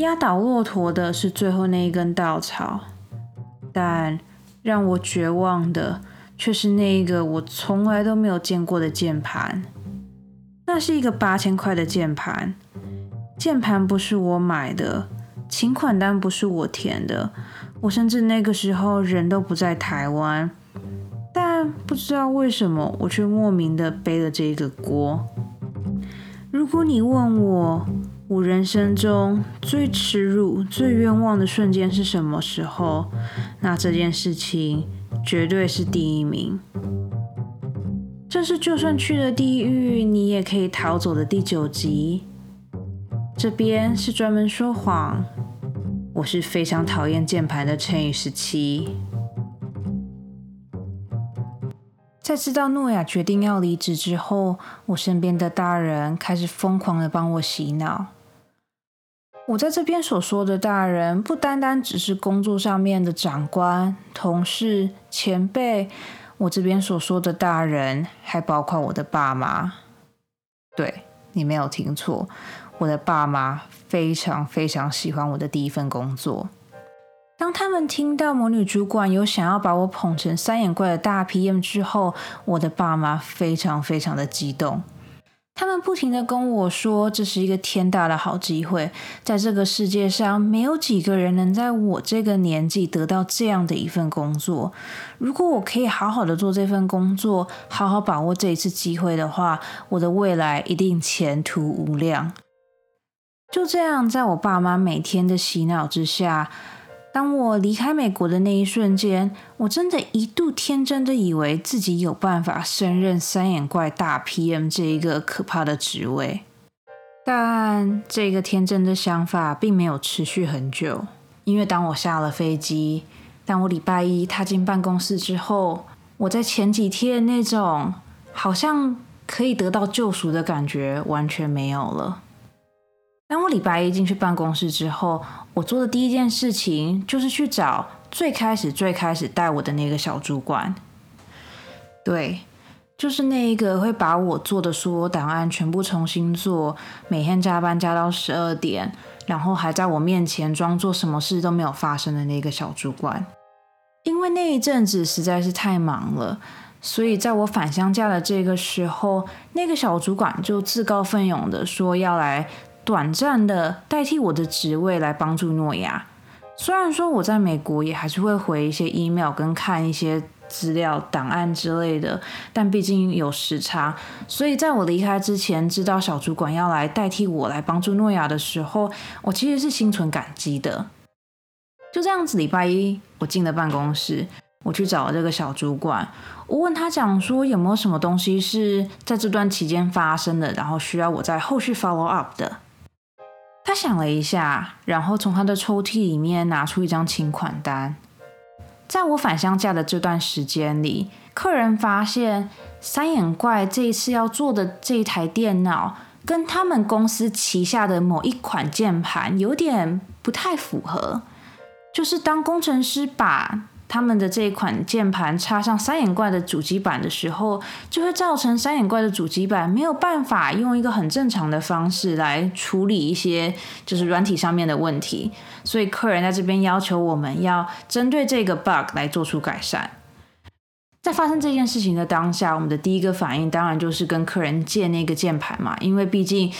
压倒骆驼的是最后那一根稻草，但让我绝望的却是那一个我从来都没有见过的键盘。那是一个八千块的键盘，键盘不是我买的，请款单不是我填的，我甚至那个时候人都不在台湾，但不知道为什么我却莫名的背了这个锅。如果你问我，我人生中最耻辱、最冤枉的瞬间是什么时候？那这件事情绝对是第一名。这是就算去了地狱，你也可以逃走的第九集。这边是专门说谎。我是非常讨厌键盘的乘以十七。在知道诺亚决定要离职之后，我身边的大人开始疯狂的帮我洗脑。我在这边所说的大人，不单单只是工作上面的长官、同事、前辈。我这边所说的大人，还包括我的爸妈。对你没有听错，我的爸妈非常非常喜欢我的第一份工作。当他们听到魔女主管有想要把我捧成三眼怪的大 PM 之后，我的爸妈非常非常的激动。他们不停的跟我说，这是一个天大的好机会，在这个世界上没有几个人能在我这个年纪得到这样的一份工作。如果我可以好好的做这份工作，好好把握这一次机会的话，我的未来一定前途无量。就这样，在我爸妈每天的洗脑之下。当我离开美国的那一瞬间，我真的一度天真的以为自己有办法胜任三眼怪大 PM 这一个可怕的职位，但这个天真的想法并没有持续很久。因为当我下了飞机，当我礼拜一踏进办公室之后，我在前几天那种好像可以得到救赎的感觉完全没有了。当我礼拜一进去办公室之后，我做的第一件事情就是去找最开始、最开始带我的那个小主管。对，就是那一个会把我做的所有档案全部重新做，每天加班加到十二点，然后还在我面前装作什么事都没有发生的那个小主管。因为那一阵子实在是太忙了，所以在我返乡假的这个时候，那个小主管就自告奋勇的说要来。短暂的代替我的职位来帮助诺亚。虽然说我在美国也还是会回一些 email 跟看一些资料档案之类的，但毕竟有时差，所以在我离开之前，知道小主管要来代替我来帮助诺亚的时候，我其实是心存感激的。就这样子，礼拜一我进了办公室，我去找了这个小主管，我问他讲说有没有什么东西是在这段期间发生的，然后需要我在后续 follow up 的。他想了一下，然后从他的抽屉里面拿出一张请款单。在我返乡假的这段时间里，客人发现三眼怪这一次要做的这一台电脑，跟他们公司旗下的某一款键盘有点不太符合。就是当工程师把他们的这一款键盘插上三眼怪的主机板的时候，就会造成三眼怪的主机板没有办法用一个很正常的方式来处理一些就是软体上面的问题。所以客人在这边要求我们要针对这个 bug 来做出改善。在发生这件事情的当下，我们的第一个反应当然就是跟客人借那个键盘嘛，因为毕竟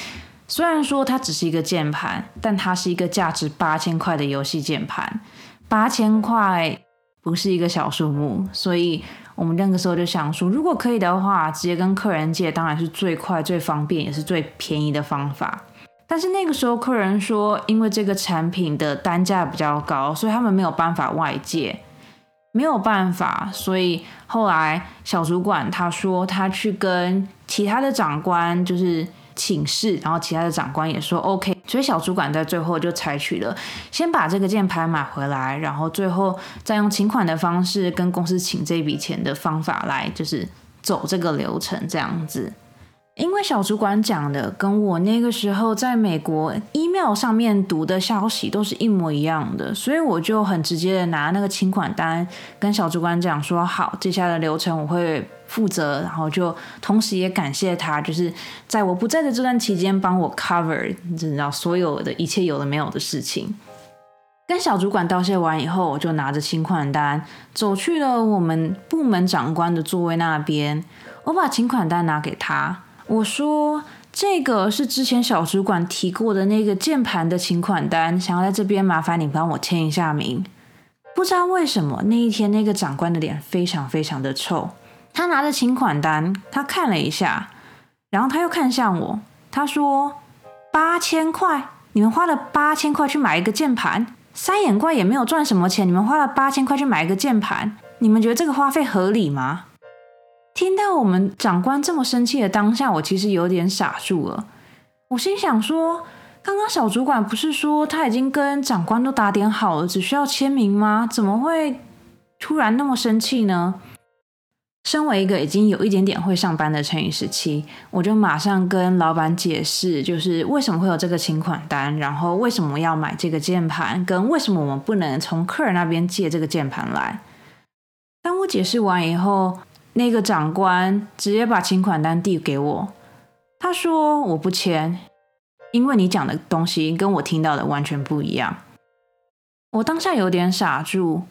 虽然说它只是一个键盘，但它是一个价值八千块的游戏键盘，八千块。不是一个小数目，所以我们那个时候就想说，如果可以的话，直接跟客人借，当然是最快、最方便，也是最便宜的方法。但是那个时候客人说，因为这个产品的单价比较高，所以他们没有办法外借，没有办法。所以后来小主管他说，他去跟其他的长官就是。请示，然后其他的长官也说 OK，所以小主管在最后就采取了先把这个键盘买回来，然后最后再用请款的方式跟公司请这笔钱的方法来，就是走这个流程这样子。因为小主管讲的跟我那个时候在美国 email 上面读的消息都是一模一样的，所以我就很直接的拿那个请款单跟小主管讲说：“好，接下来的流程我会负责。”然后就同时也感谢他，就是在我不在的这段期间帮我 cover，你知道所有的一切有的没有的事情。跟小主管道谢完以后，我就拿着请款单走去了我们部门长官的座位那边，我把请款单拿给他。我说：“这个是之前小主管提过的那个键盘的请款单，想要在这边麻烦你帮我签一下名。”不知道为什么那一天那个长官的脸非常非常的臭。他拿着请款单，他看了一下，然后他又看向我，他说：“八千块，你们花了八千块去买一个键盘，三眼怪也没有赚什么钱，你们花了八千块去买一个键盘，你们觉得这个花费合理吗？”听到我们长官这么生气的当下，我其实有点傻住了。我心想说，刚刚小主管不是说他已经跟长官都打点好了，只需要签名吗？怎么会突然那么生气呢？身为一个已经有一点点会上班的乘以十七，我就马上跟老板解释，就是为什么会有这个请款单，然后为什么要买这个键盘，跟为什么我们不能从客人那边借这个键盘来。当我解释完以后，那个长官直接把请款单递给我，他说：“我不签，因为你讲的东西跟我听到的完全不一样。”我当下有点傻住，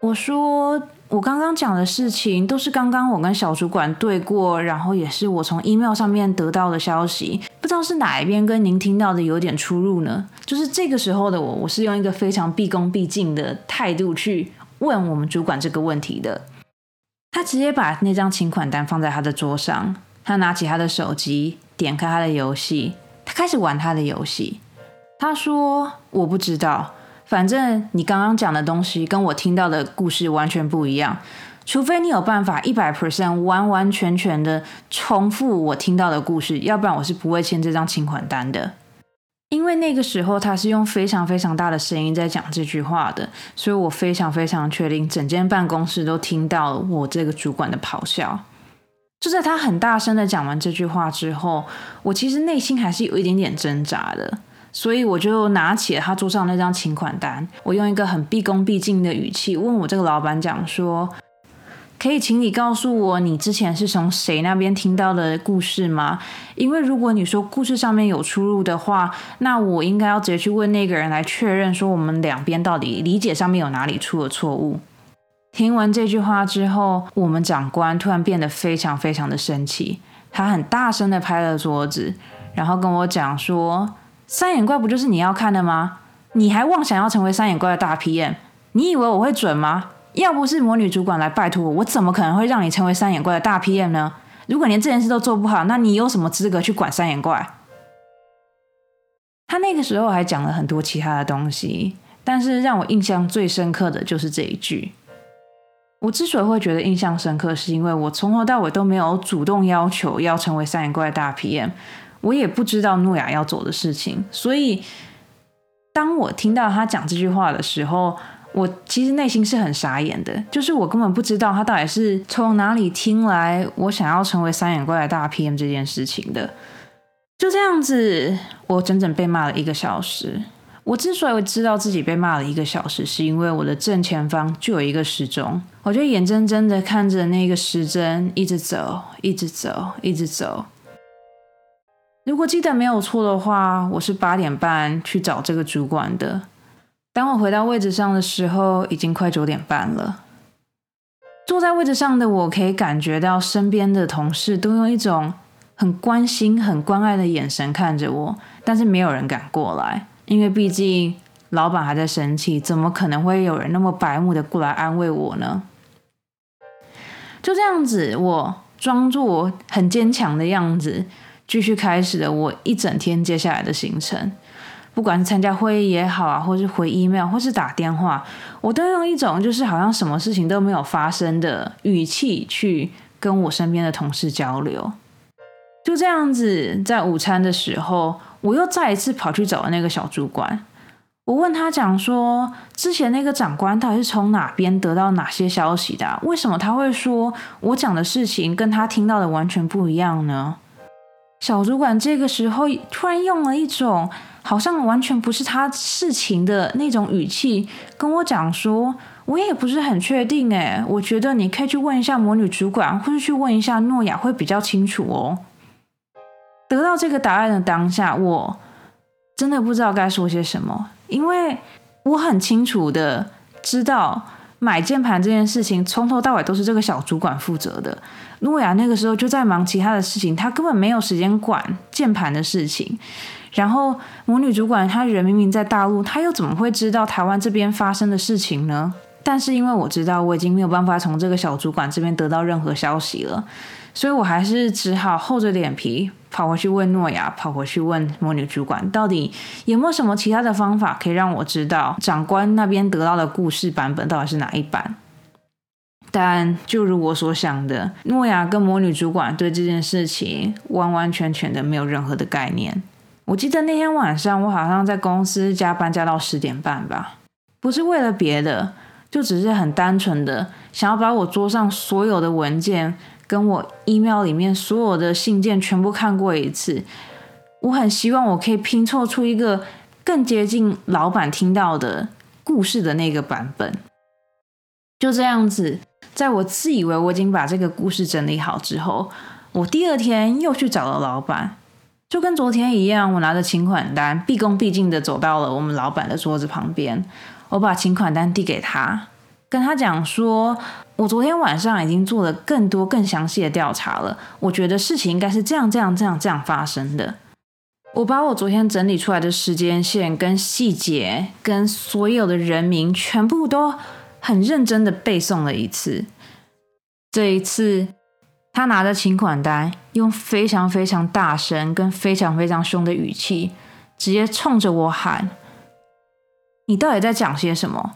我说：“我刚刚讲的事情都是刚刚我跟小主管对过，然后也是我从 email 上面得到的消息，不知道是哪一边跟您听到的有点出入呢？”就是这个时候的我，我是用一个非常毕恭毕敬的态度去问我们主管这个问题的。他直接把那张请款单放在他的桌上，他拿起他的手机，点开他的游戏，他开始玩他的游戏。他说：“我不知道，反正你刚刚讲的东西跟我听到的故事完全不一样。除非你有办法一百 percent 完完全全的重复我听到的故事，要不然我是不会签这张请款单的。”因为那个时候他是用非常非常大的声音在讲这句话的，所以我非常非常确定，整间办公室都听到我这个主管的咆哮。就在他很大声的讲完这句话之后，我其实内心还是有一点点挣扎的，所以我就拿起了他桌上那张请款单，我用一个很毕恭毕敬的语气问我这个老板讲说。可以请你告诉我，你之前是从谁那边听到的故事吗？因为如果你说故事上面有出入的话，那我应该要直接去问那个人来确认，说我们两边到底理解上面有哪里出了错误。听完这句话之后，我们长官突然变得非常非常的生气，他很大声的拍了桌子，然后跟我讲说：“三眼怪不就是你要看的吗？你还妄想要成为三眼怪的大 PM？你以为我会准吗？”要不是魔女主管来拜托我，我怎么可能会让你成为三眼怪的大 PM 呢？如果连这件事都做不好，那你有什么资格去管三眼怪？他那个时候还讲了很多其他的东西，但是让我印象最深刻的就是这一句。我之所以会觉得印象深刻，是因为我从头到尾都没有主动要求要成为三眼怪的大 PM，我也不知道诺亚要做的事情，所以当我听到他讲这句话的时候。我其实内心是很傻眼的，就是我根本不知道他到底是从哪里听来我想要成为三眼怪的大 PM 这件事情的。就这样子，我整整被骂了一个小时。我之所以会知道自己被骂了一个小时，是因为我的正前方就有一个时钟，我就眼睁睁的看着那个时针一直走，一直走，一直走。如果记得没有错的话，我是八点半去找这个主管的。当我回到位置上的时候，已经快九点半了。坐在位置上的我，可以感觉到身边的同事都用一种很关心、很关爱的眼神看着我，但是没有人敢过来，因为毕竟老板还在生气，怎么可能会有人那么白目的过来安慰我呢？就这样子，我装作很坚强的样子，继续开始了我一整天接下来的行程。不管是参加会议也好啊，或是回 email，或是打电话，我都用一种就是好像什么事情都没有发生的语气去跟我身边的同事交流。就这样子，在午餐的时候，我又再一次跑去找那个小主管，我问他讲说，之前那个长官到底是从哪边得到哪些消息的？为什么他会说我讲的事情跟他听到的完全不一样呢？小主管这个时候突然用了一种好像完全不是他事情的那种语气跟我讲说：“我也不是很确定，诶，我觉得你可以去问一下魔女主管，或者去问一下诺亚，会比较清楚哦。”得到这个答案的当下，我真的不知道该说些什么，因为我很清楚的知道。买键盘这件事情从头到尾都是这个小主管负责的。诺亚那个时候就在忙其他的事情，他根本没有时间管键盘的事情。然后魔女主管她人明明在大陆，她又怎么会知道台湾这边发生的事情呢？但是因为我知道我已经没有办法从这个小主管这边得到任何消息了。所以我还是只好厚着脸皮跑回去问诺亚，跑回去问魔女主管，到底有没有什么其他的方法可以让我知道长官那边得到的故事版本到底是哪一版？但就如我所想的，诺亚跟魔女主管对这件事情完完全全的没有任何的概念。我记得那天晚上，我好像在公司加班加到十点半吧，不是为了别的，就只是很单纯的想要把我桌上所有的文件。跟我 email 里面所有的信件全部看过一次，我很希望我可以拼凑出一个更接近老板听到的故事的那个版本。就这样子，在我自以为我已经把这个故事整理好之后，我第二天又去找了老板，就跟昨天一样，我拿着请款单，毕恭毕敬的走到了我们老板的桌子旁边，我把请款单递给他。跟他讲说，我昨天晚上已经做了更多、更详细的调查了。我觉得事情应该是这样、这样、这样、这样发生的。我把我昨天整理出来的时间线、跟细节、跟所有的人名，全部都很认真的背诵了一次。这一次，他拿着请款单，用非常非常大声、跟非常非常凶的语气，直接冲着我喊：“你到底在讲些什么？”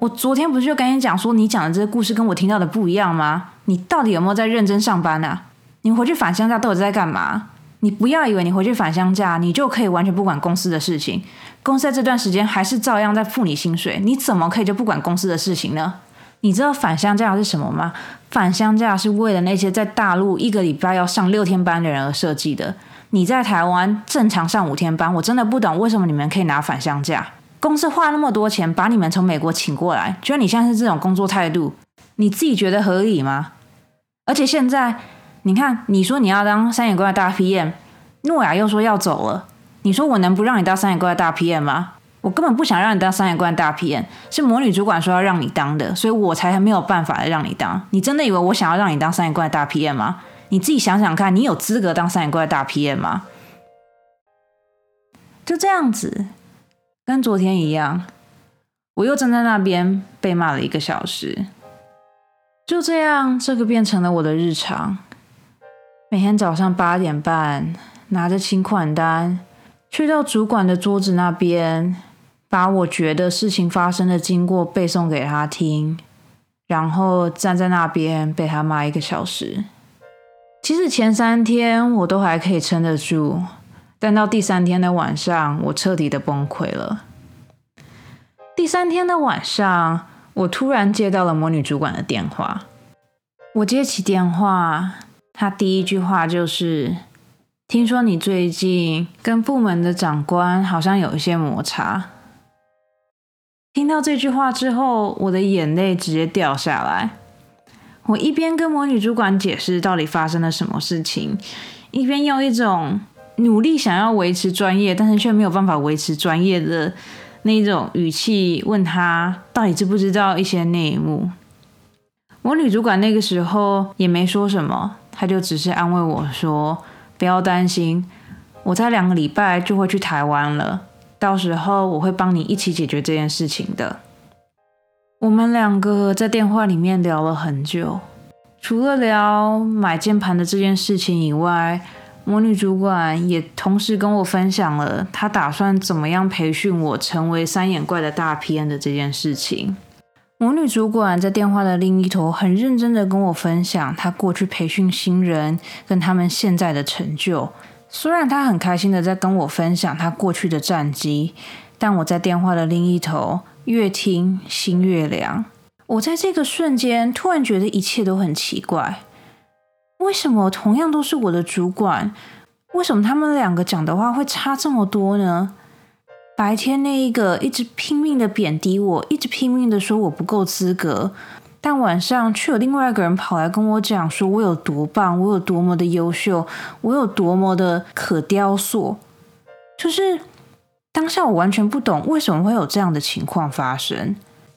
我昨天不是就跟你讲说，你讲的这个故事跟我听到的不一样吗？你到底有没有在认真上班啊？你回去返乡假到底在干嘛？你不要以为你回去返乡假，你就可以完全不管公司的事情。公司在这段时间还是照样在付你薪水，你怎么可以就不管公司的事情呢？你知道返乡假是什么吗？返乡假是为了那些在大陆一个礼拜要上六天班的人而设计的。你在台湾正常上五天班，我真的不懂为什么你们可以拿返乡假。公司花那么多钱把你们从美国请过来，觉得你现在是这种工作态度，你自己觉得合理吗？而且现在你看，你说你要当三眼怪大 PM，诺亚又说要走了，你说我能不让你当三眼怪大 PM 吗？我根本不想让你当三眼怪大 PM，是魔女主管说要让你当的，所以我才没有办法让你当。你真的以为我想要让你当三眼怪大 PM 吗？你自己想想看，你有资格当三眼怪大 PM 吗？就这样子。跟昨天一样，我又站在那边被骂了一个小时。就这样，这个变成了我的日常。每天早上八点半，拿着请款单，去到主管的桌子那边，把我觉得事情发生的经过背诵给他听，然后站在那边被他骂一个小时。其实前三天我都还可以撑得住。但到第三天的晚上，我彻底的崩溃了。第三天的晚上，我突然接到了魔女主管的电话。我接起电话，他第一句话就是：“听说你最近跟部门的长官好像有一些摩擦。”听到这句话之后，我的眼泪直接掉下来。我一边跟魔女主管解释到底发生了什么事情，一边用一种。努力想要维持专业，但是却没有办法维持专业的那种语气，问他到底知不知道一些内幕。我女主管那个时候也没说什么，她就只是安慰我说：“不要担心，我在两个礼拜就会去台湾了，到时候我会帮你一起解决这件事情的。”我们两个在电话里面聊了很久，除了聊买键盘的这件事情以外。魔女主管也同时跟我分享了她打算怎么样培训我成为三眼怪的大 PM 的这件事情。魔女主管在电话的另一头很认真的跟我分享她过去培训新人跟他们现在的成就。虽然他很开心的在跟我分享他过去的战绩，但我在电话的另一头越听心越凉。我在这个瞬间突然觉得一切都很奇怪。为什么同样都是我的主管，为什么他们两个讲的话会差这么多呢？白天那一个一直拼命的贬低我，一直拼命的说我不够资格，但晚上却有另外一个人跑来跟我讲说我有多棒，我有多么的优秀，我有多么的可雕塑。就是当下我完全不懂为什么会有这样的情况发生，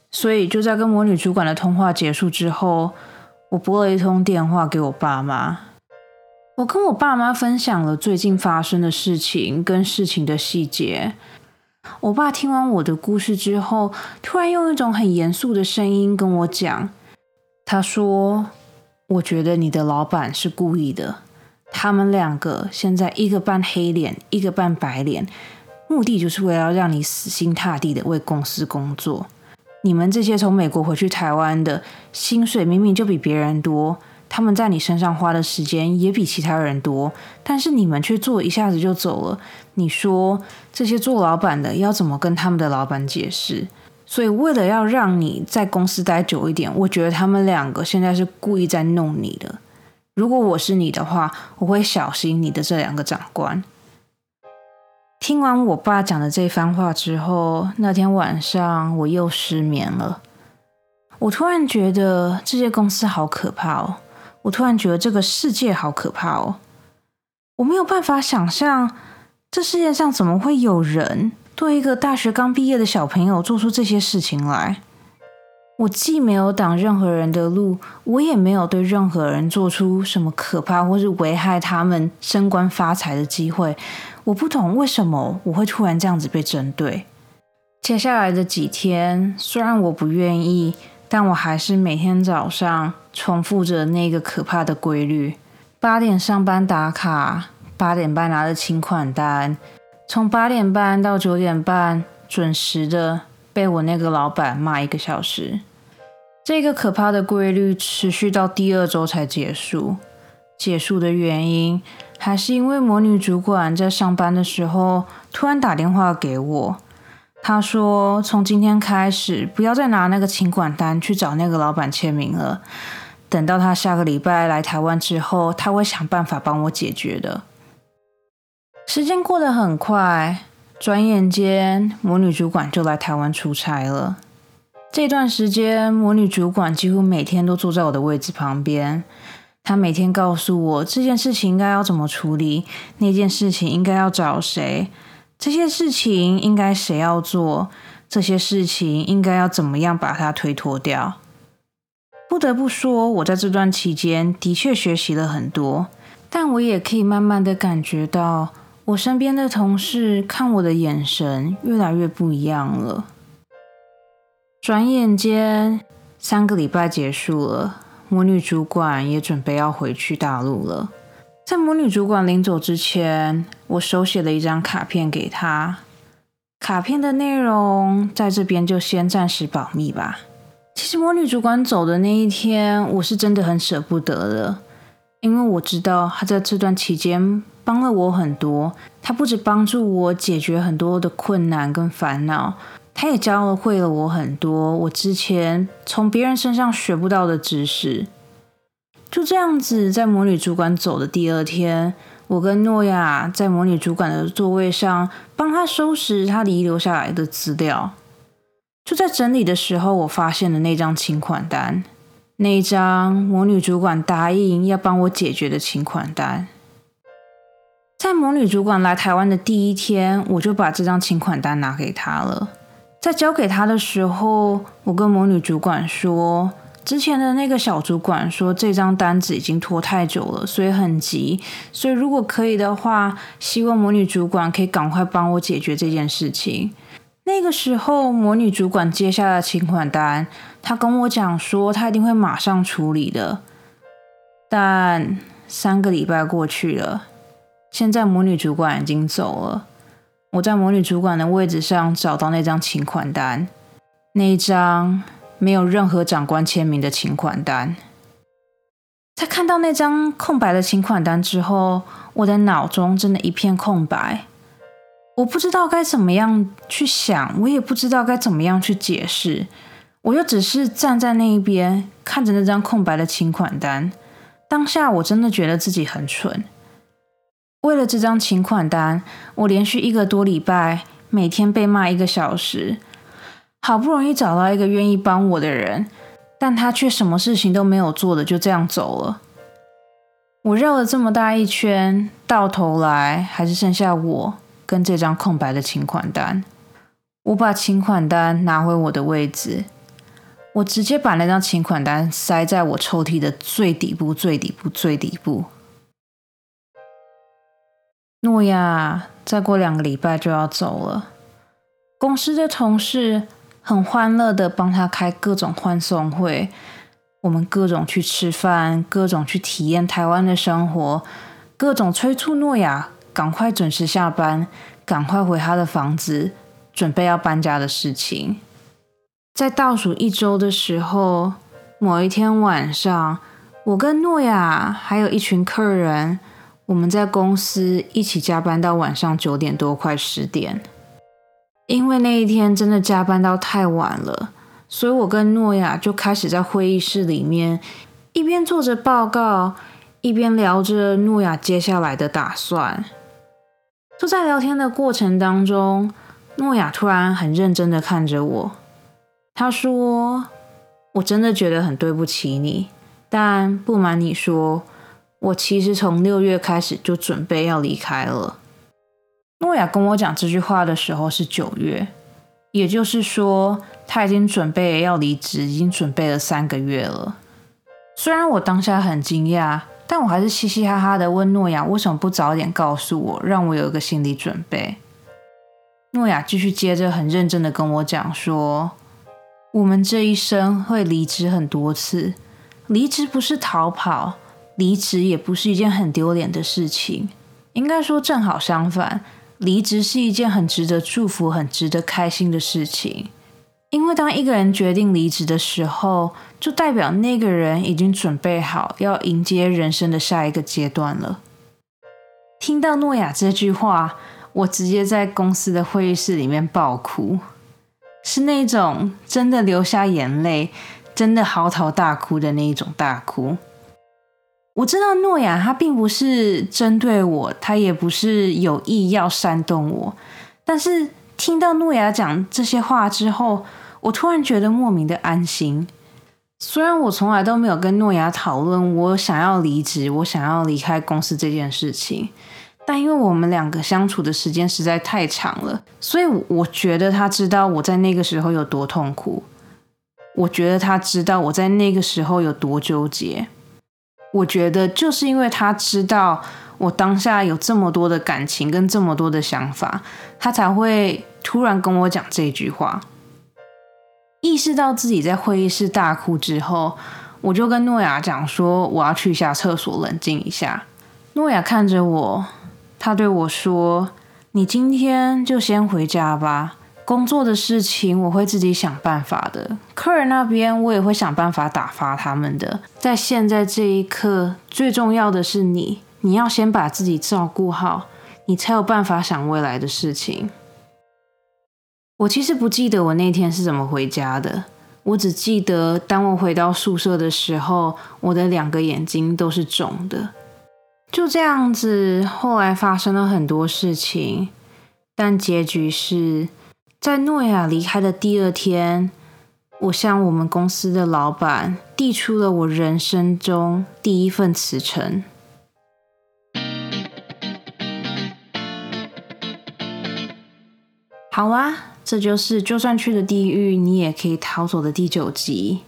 所以就在跟魔女主管的通话结束之后，我拨了一通电话给我爸妈，我跟我爸妈分享了最近发生的事情跟事情的细节。我爸听完我的故事之后，突然用一种很严肃的声音跟我讲：“他说，我觉得你的老板是故意的。他们两个现在一个扮黑脸，一个扮白脸，目的就是为了让你死心塌地的为公司工作。你们这些从美国回去台湾的，薪水明明就比别人多。”他们在你身上花的时间也比其他人多，但是你们却做一下子就走了。你说这些做老板的要怎么跟他们的老板解释？所以为了要让你在公司待久一点，我觉得他们两个现在是故意在弄你的。如果我是你的话，我会小心你的这两个长官。听完我爸讲的这番话之后，那天晚上我又失眠了。我突然觉得这些公司好可怕哦。我突然觉得这个世界好可怕哦！我没有办法想象，这世界上怎么会有人对一个大学刚毕业的小朋友做出这些事情来？我既没有挡任何人的路，我也没有对任何人做出什么可怕或是危害他们升官发财的机会。我不懂为什么我会突然这样子被针对。接下来的几天，虽然我不愿意。但我还是每天早上重复着那个可怕的规律：八点上班打卡，八点半拿着请款单，从八点半到九点半准时的被我那个老板骂一个小时。这个可怕的规律持续到第二周才结束。结束的原因还是因为魔女主管在上班的时候突然打电话给我。他说：“从今天开始，不要再拿那个请款单去找那个老板签名了。等到他下个礼拜来台湾之后，他会想办法帮我解决的。”时间过得很快，转眼间魔女主管就来台湾出差了。这段时间，魔女主管几乎每天都坐在我的位置旁边。她每天告诉我这件事情应该要怎么处理，那件事情应该要找谁。这些事情应该谁要做？这些事情应该要怎么样把它推脱掉？不得不说，我在这段期间的确学习了很多，但我也可以慢慢的感觉到，我身边的同事看我的眼神越来越不一样了。转眼间，三个礼拜结束了，魔女主管也准备要回去大陆了。在魔女主管临走之前，我手写了一张卡片给她。卡片的内容在这边就先暂时保密吧。其实魔女主管走的那一天，我是真的很舍不得的，因为我知道她在这段期间帮了我很多。他不止帮助我解决很多的困难跟烦恼，他也教会了我很多我之前从别人身上学不到的知识。就这样子，在魔女主管走的第二天，我跟诺亚在魔女主管的座位上帮她收拾她遗留下来的资料。就在整理的时候，我发现了那张请款单，那一张魔女主管答应要帮我解决的请款单。在魔女主管来台湾的第一天，我就把这张请款单拿给她了。在交给她的时候，我跟魔女主管说。之前的那个小主管说，这张单子已经拖太久了，所以很急。所以如果可以的话，希望魔女主管可以赶快帮我解决这件事情。那个时候，魔女主管接下了请款单，她跟我讲说，她一定会马上处理的。但三个礼拜过去了，现在魔女主管已经走了。我在魔女主管的位置上找到那张请款单，那一张。没有任何长官签名的请款单。在看到那张空白的请款单之后，我的脑中真的一片空白。我不知道该怎么样去想，我也不知道该怎么样去解释。我就只是站在那一边，看着那张空白的请款单。当下我真的觉得自己很蠢。为了这张请款单，我连续一个多礼拜，每天被骂一个小时。好不容易找到一个愿意帮我的人，但他却什么事情都没有做的就这样走了。我绕了这么大一圈，到头来还是剩下我跟这张空白的请款单。我把请款单拿回我的位置，我直接把那张请款单塞在我抽屉的最底部、最底部、最底部。诺亚再过两个礼拜就要走了，公司的同事。很欢乐的帮他开各种欢送会，我们各种去吃饭，各种去体验台湾的生活，各种催促诺亚赶快准时下班，赶快回他的房子，准备要搬家的事情。在倒数一周的时候，某一天晚上，我跟诺亚还有一群客人，我们在公司一起加班到晚上九点多，快十点。因为那一天真的加班到太晚了，所以我跟诺亚就开始在会议室里面一边做着报告，一边聊着诺亚接下来的打算。就在聊天的过程当中，诺亚突然很认真的看着我，他说：“我真的觉得很对不起你，但不瞒你说，我其实从六月开始就准备要离开了。”诺亚跟我讲这句话的时候是九月，也就是说他已经准备要离职，已经准备了三个月了。虽然我当下很惊讶，但我还是嘻嘻哈哈的问诺亚为什么不早点告诉我，让我有一个心理准备。诺亚继续接着很认真的跟我讲说，我们这一生会离职很多次，离职不是逃跑，离职也不是一件很丢脸的事情，应该说正好相反。离职是一件很值得祝福、很值得开心的事情，因为当一个人决定离职的时候，就代表那个人已经准备好要迎接人生的下一个阶段了。听到诺亚这句话，我直接在公司的会议室里面爆哭，是那种真的流下眼泪、真的嚎啕大哭的那一种大哭。我知道诺亚他并不是针对我，他也不是有意要煽动我。但是听到诺亚讲这些话之后，我突然觉得莫名的安心。虽然我从来都没有跟诺亚讨论我想要离职、我想要离开公司这件事情，但因为我们两个相处的时间实在太长了，所以我觉得他知道我在那个时候有多痛苦。我觉得他知道我在那个时候有多纠结。我觉得就是因为他知道我当下有这么多的感情跟这么多的想法，他才会突然跟我讲这句话。意识到自己在会议室大哭之后，我就跟诺亚讲说我要去下厕所冷静一下。诺亚看着我，他对我说：“你今天就先回家吧。”工作的事情我会自己想办法的，客人那边我也会想办法打发他们的。在现在这一刻，最重要的是你，你要先把自己照顾好，你才有办法想未来的事情。我其实不记得我那天是怎么回家的，我只记得当我回到宿舍的时候，我的两个眼睛都是肿的。就这样子，后来发生了很多事情，但结局是。在诺亚离开的第二天，我向我们公司的老板递出了我人生中第一份辞呈。好啦，这就是就算去了地狱，你也可以逃走的第九集。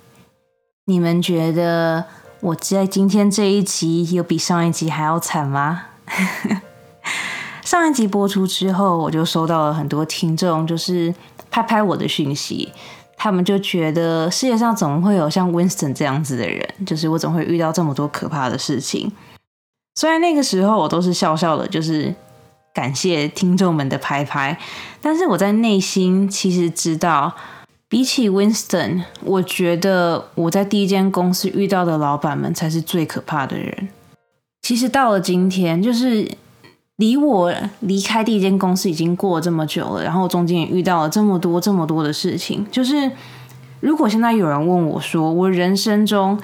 你们觉得我在今天这一集有比上一集还要惨吗？上一集播出之后，我就收到了很多听众，就是拍拍我的讯息，他们就觉得世界上怎么会有像 Winston 这样子的人？就是我怎么会遇到这么多可怕的事情？虽然那个时候我都是笑笑的，就是感谢听众们的拍拍，但是我在内心其实知道，比起 Winston，我觉得我在第一间公司遇到的老板们才是最可怕的人。其实到了今天，就是。离我离开第一间公司已经过这么久了，然后中间也遇到了这么多这么多的事情。就是如果现在有人问我说，我人生中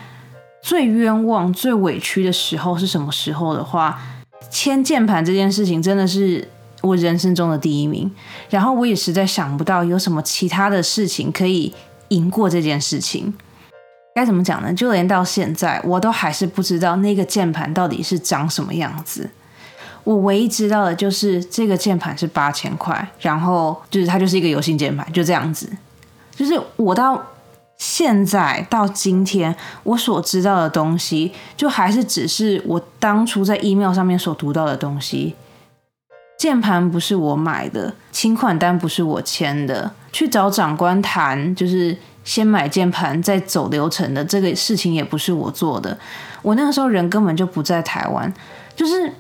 最冤枉、最委屈的时候是什么时候的话，签键盘这件事情真的是我人生中的第一名，然后我也实在想不到有什么其他的事情可以赢过这件事情。该怎么讲呢？就连到现在，我都还是不知道那个键盘到底是长什么样子。我唯一知道的就是这个键盘是八千块，然后就是它就是一个油性键盘，就这样子。就是我到现在到今天，我所知道的东西，就还是只是我当初在 email 上面所读到的东西。键盘不是我买的，请款单不是我签的，去找长官谈，就是先买键盘再走流程的这个事情也不是我做的。我那个时候人根本就不在台湾，就是。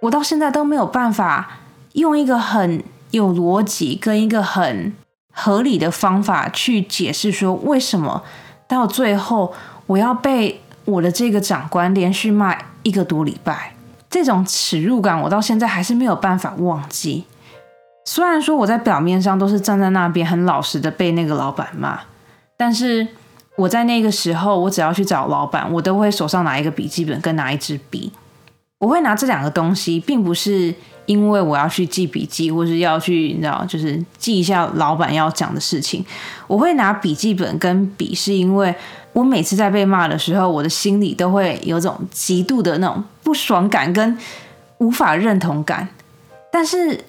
我到现在都没有办法用一个很有逻辑跟一个很合理的方法去解释说，为什么到最后我要被我的这个长官连续骂一个多礼拜，这种耻辱感我到现在还是没有办法忘记。虽然说我在表面上都是站在那边很老实的被那个老板骂，但是我在那个时候，我只要去找老板，我都会手上拿一个笔记本跟拿一支笔。我会拿这两个东西，并不是因为我要去记笔记，或是要去你知道，就是记一下老板要讲的事情。我会拿笔记本跟笔，是因为我每次在被骂的时候，我的心里都会有种极度的那种不爽感跟无法认同感。但是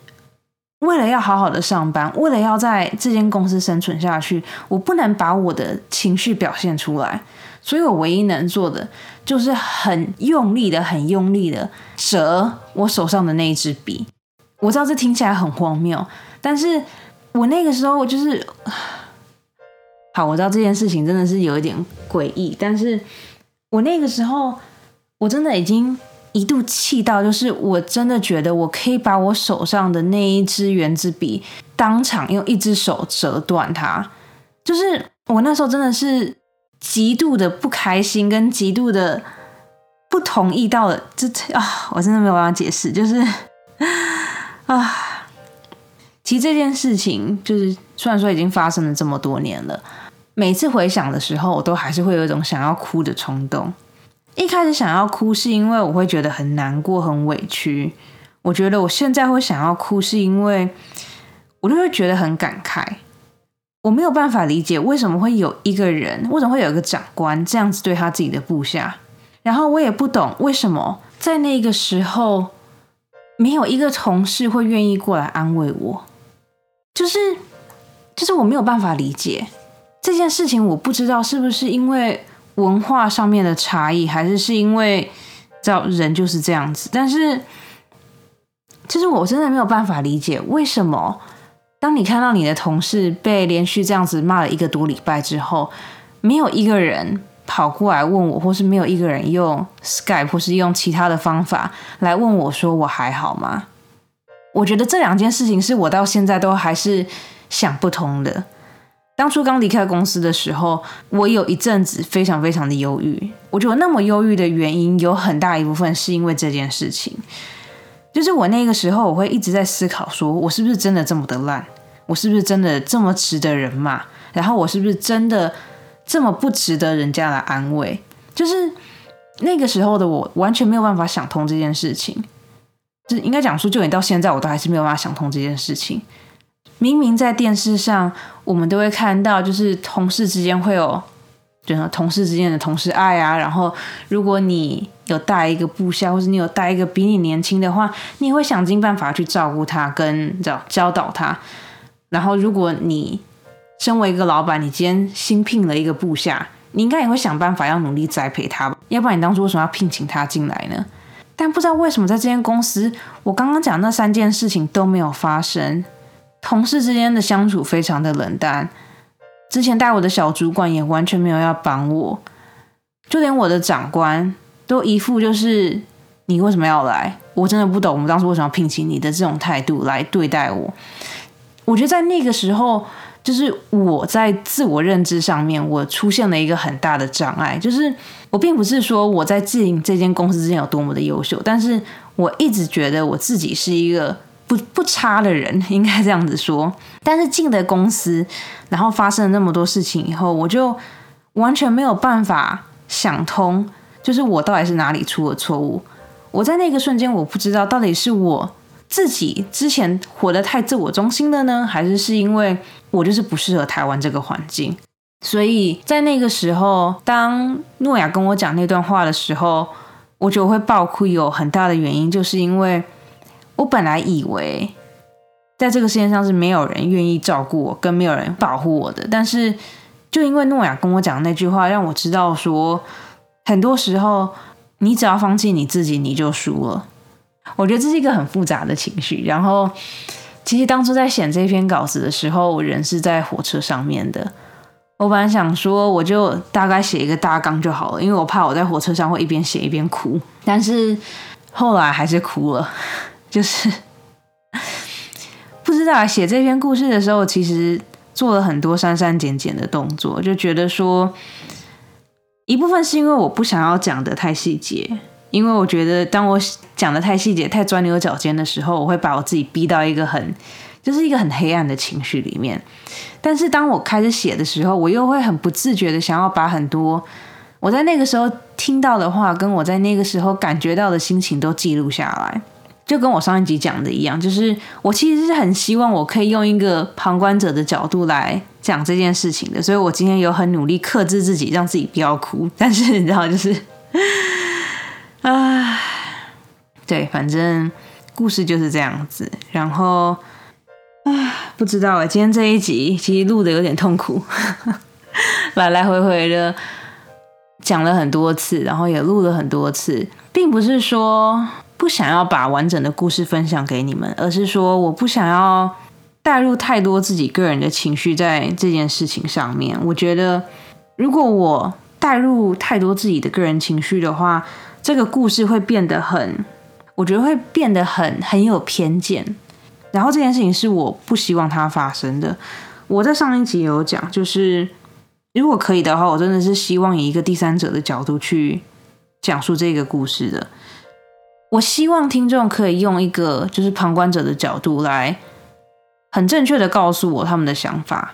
为了要好好的上班，为了要在这间公司生存下去，我不能把我的情绪表现出来。所以我唯一能做的就是很用力的、很用力的折我手上的那一支笔。我知道这听起来很荒谬，但是我那个时候就是好，我知道这件事情真的是有一点诡异，但是我那个时候我真的已经一度气到，就是我真的觉得我可以把我手上的那一支圆珠笔当场用一只手折断它。就是我那时候真的是。极度的不开心，跟极度的不同意到了，这啊，我真的没有办法解释。就是 啊，其实这件事情，就是虽然说已经发生了这么多年了，每次回想的时候，我都还是会有一种想要哭的冲动。一开始想要哭，是因为我会觉得很难过、很委屈。我觉得我现在会想要哭，是因为我就会觉得很感慨。我没有办法理解为什么会有一个人，为什么会有一个长官这样子对他自己的部下，然后我也不懂为什么在那个时候没有一个同事会愿意过来安慰我，就是就是我没有办法理解这件事情，我不知道是不是因为文化上面的差异，还是是因为知道人就是这样子，但是其实我真的没有办法理解为什么。当你看到你的同事被连续这样子骂了一个多礼拜之后，没有一个人跑过来问我，或是没有一个人用 Skype 或是用其他的方法来问我说我还好吗？我觉得这两件事情是我到现在都还是想不通的。当初刚离开公司的时候，我有一阵子非常非常的忧郁。我觉得那么忧郁的原因有很大一部分是因为这件事情。就是我那个时候，我会一直在思考，说我是不是真的这么的烂？我是不是真的这么值得人骂？然后我是不是真的这么不值得人家来安慰？就是那个时候的我，完全没有办法想通这件事情。就是应该讲说，就连到现在，我都还是没有办法想通这件事情。明明在电视上，我们都会看到，就是同事之间会有。就是同事之间的同事爱啊，然后如果你有带一个部下，或者你有带一个比你年轻的话，你也会想尽办法去照顾他，跟教教导他。然后如果你身为一个老板，你今天新聘了一个部下，你应该也会想办法要努力栽培他吧？要不然你当初为什么要聘请他进来呢？但不知道为什么在这间公司，我刚刚讲那三件事情都没有发生，同事之间的相处非常的冷淡。之前带我的小主管也完全没有要帮我，就连我的长官都一副就是你为什么要来？我真的不懂我们当时为什么要聘请你的这种态度来对待我。我觉得在那个时候，就是我在自我认知上面，我出现了一个很大的障碍。就是我并不是说我在经营这间公司之间有多么的优秀，但是我一直觉得我自己是一个。不不差的人，应该这样子说。但是进的公司，然后发生了那么多事情以后，我就完全没有办法想通，就是我到底是哪里出了错误。我在那个瞬间，我不知道到底是我自己之前活得太自我中心了呢，还是是因为我就是不适合台湾这个环境。所以在那个时候，当诺亚跟我讲那段话的时候，我觉得会爆哭，有很大的原因，就是因为我本来以为在这个世界上是没有人愿意照顾我，跟没有人保护我的，但是就因为诺亚跟我讲那句话，让我知道说，很多时候你只要放弃你自己，你就输了。我觉得这是一个很复杂的情绪。然后，其实当初在写这篇稿子的时候，我人是在火车上面的。我本来想说，我就大概写一个大纲就好了，因为我怕我在火车上会一边写一边哭。但是后来还是哭了，就是不知道写这篇故事的时候，其实做了很多删删减减的动作，就觉得说，一部分是因为我不想要讲的太细节，因为我觉得当我讲的太细节、太钻牛角尖的时候，我会把我自己逼到一个很。就是一个很黑暗的情绪里面，但是当我开始写的时候，我又会很不自觉的想要把很多我在那个时候听到的话，跟我在那个时候感觉到的心情都记录下来。就跟我上一集讲的一样，就是我其实是很希望我可以用一个旁观者的角度来讲这件事情的，所以我今天有很努力克制自己，让自己不要哭。但是你知道，就是啊，对，反正故事就是这样子，然后。啊，不知道哎，今天这一集其实录的有点痛苦，来来回回的讲了很多次，然后也录了很多次，并不是说不想要把完整的故事分享给你们，而是说我不想要带入太多自己个人的情绪在这件事情上面。我觉得如果我带入太多自己的个人情绪的话，这个故事会变得很，我觉得会变得很很有偏见。然后这件事情是我不希望它发生的。我在上一集有讲，就是如果可以的话，我真的是希望以一个第三者的角度去讲述这个故事的。我希望听众可以用一个就是旁观者的角度来很正确的告诉我他们的想法。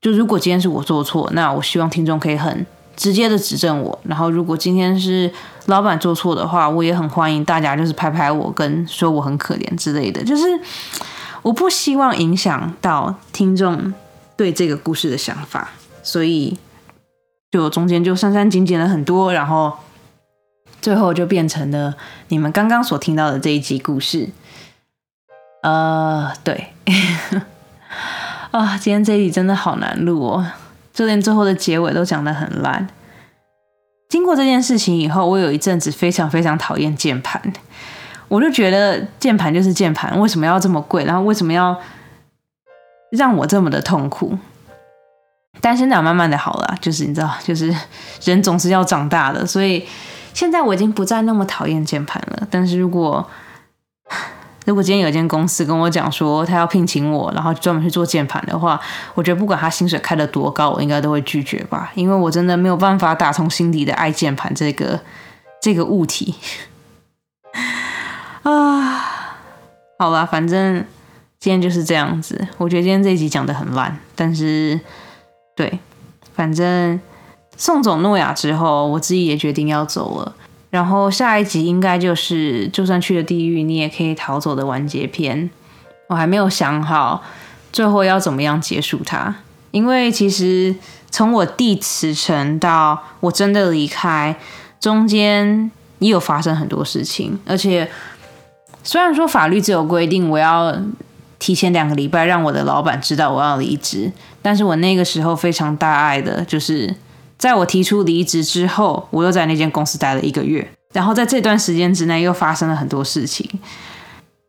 就如果今天是我做错，那我希望听众可以很直接的指正我。然后如果今天是老板做错的话，我也很欢迎大家就是拍拍我，跟说我很可怜之类的。就是我不希望影响到听众对这个故事的想法，所以就中间就删删减减了很多，然后最后就变成了你们刚刚所听到的这一集故事。呃，对，啊，今天这一集真的好难录哦，就连最后的结尾都讲得很烂。经过这件事情以后，我有一阵子非常非常讨厌键盘，我就觉得键盘就是键盘，为什么要这么贵？然后为什么要让我这么的痛苦？但现在慢慢的好了，就是你知道，就是人总是要长大的，所以现在我已经不再那么讨厌键盘了。但是如果 如果今天有一间公司跟我讲说他要聘请我，然后专门去做键盘的话，我觉得不管他薪水开的多高，我应该都会拒绝吧，因为我真的没有办法打从心底的爱键盘这个 这个物体 啊。好吧，反正今天就是这样子。我觉得今天这一集讲的很烂，但是对，反正送走诺亚之后，我自己也决定要走了。然后下一集应该就是，就算去了地狱，你也可以逃走的完结篇。我还没有想好最后要怎么样结束它，因为其实从我弟辞呈到我真的离开，中间也有发生很多事情。而且虽然说法律只有规定我要提前两个礼拜让我的老板知道我要离职，但是我那个时候非常大爱的就是。在我提出离职之后，我又在那间公司待了一个月，然后在这段时间之内又发生了很多事情。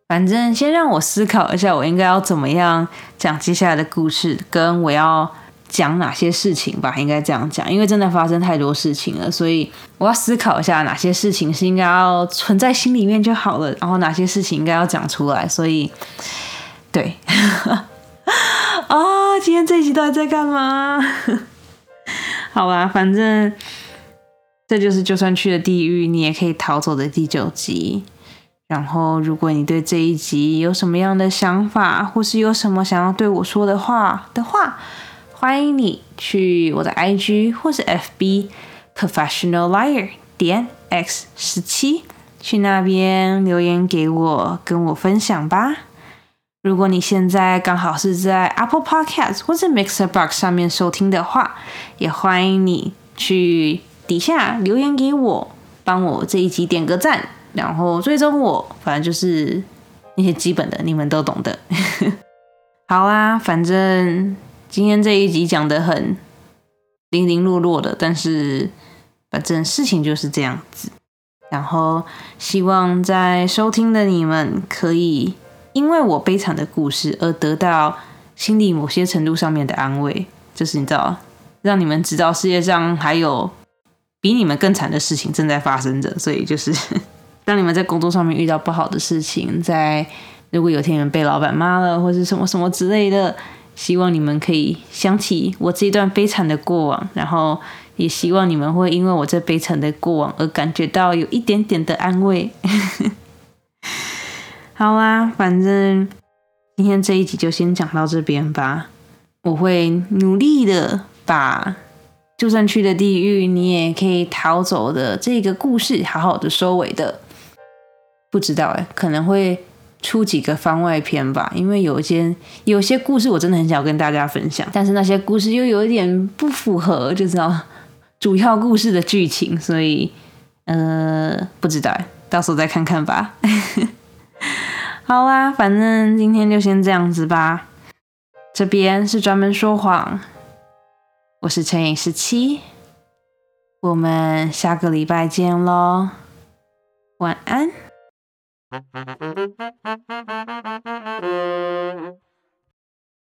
反正先让我思考一下，我应该要怎么样讲接下来的故事，跟我要讲哪些事情吧，应该这样讲，因为真的发生太多事情了，所以我要思考一下哪些事情是应该要存在心里面就好了，然后哪些事情应该要讲出来。所以，对，啊，今天这一集到底在干嘛？好吧，反正这就是就算去了地狱，你也可以逃走的第九集。然后，如果你对这一集有什么样的想法，或是有什么想要对我说的话的话，欢迎你去我的 IG 或是 FB Professional Liar 点 X 十七去那边留言给我，跟我分享吧。如果你现在刚好是在 Apple Podcast 或者 Mixer Box 上面收听的话，也欢迎你去底下留言给我，帮我这一集点个赞，然后追踪我，反正就是那些基本的，你们都懂的。好啊，反正今天这一集讲的很零零落落的，但是反正事情就是这样子。然后希望在收听的你们可以因为我悲惨的故事而得到心里某些程度上面的安慰，就是你知道，让你们知道世界上还有比你们更惨的事情正在发生着。所以就是 当你们在工作上面遇到不好的事情，在如果有天你们被老板骂了或者什么什么之类的，希望你们可以想起我这一段悲惨的过往，然后。也希望你们会因为我这悲惨的过往而感觉到有一点点的安慰。好啦，反正今天这一集就先讲到这边吧。我会努力的把就算去了地狱，你也可以逃走的这个故事好好的收尾的。不知道哎，可能会出几个番外篇吧，因为有一些有些故事我真的很想跟大家分享，但是那些故事又有一点不符合，就知道。主要故事的剧情，所以呃不知道，到时候再看看吧。好啦，反正今天就先这样子吧。这边是专门说谎，我是陈颖十七，我们下个礼拜见喽，晚安。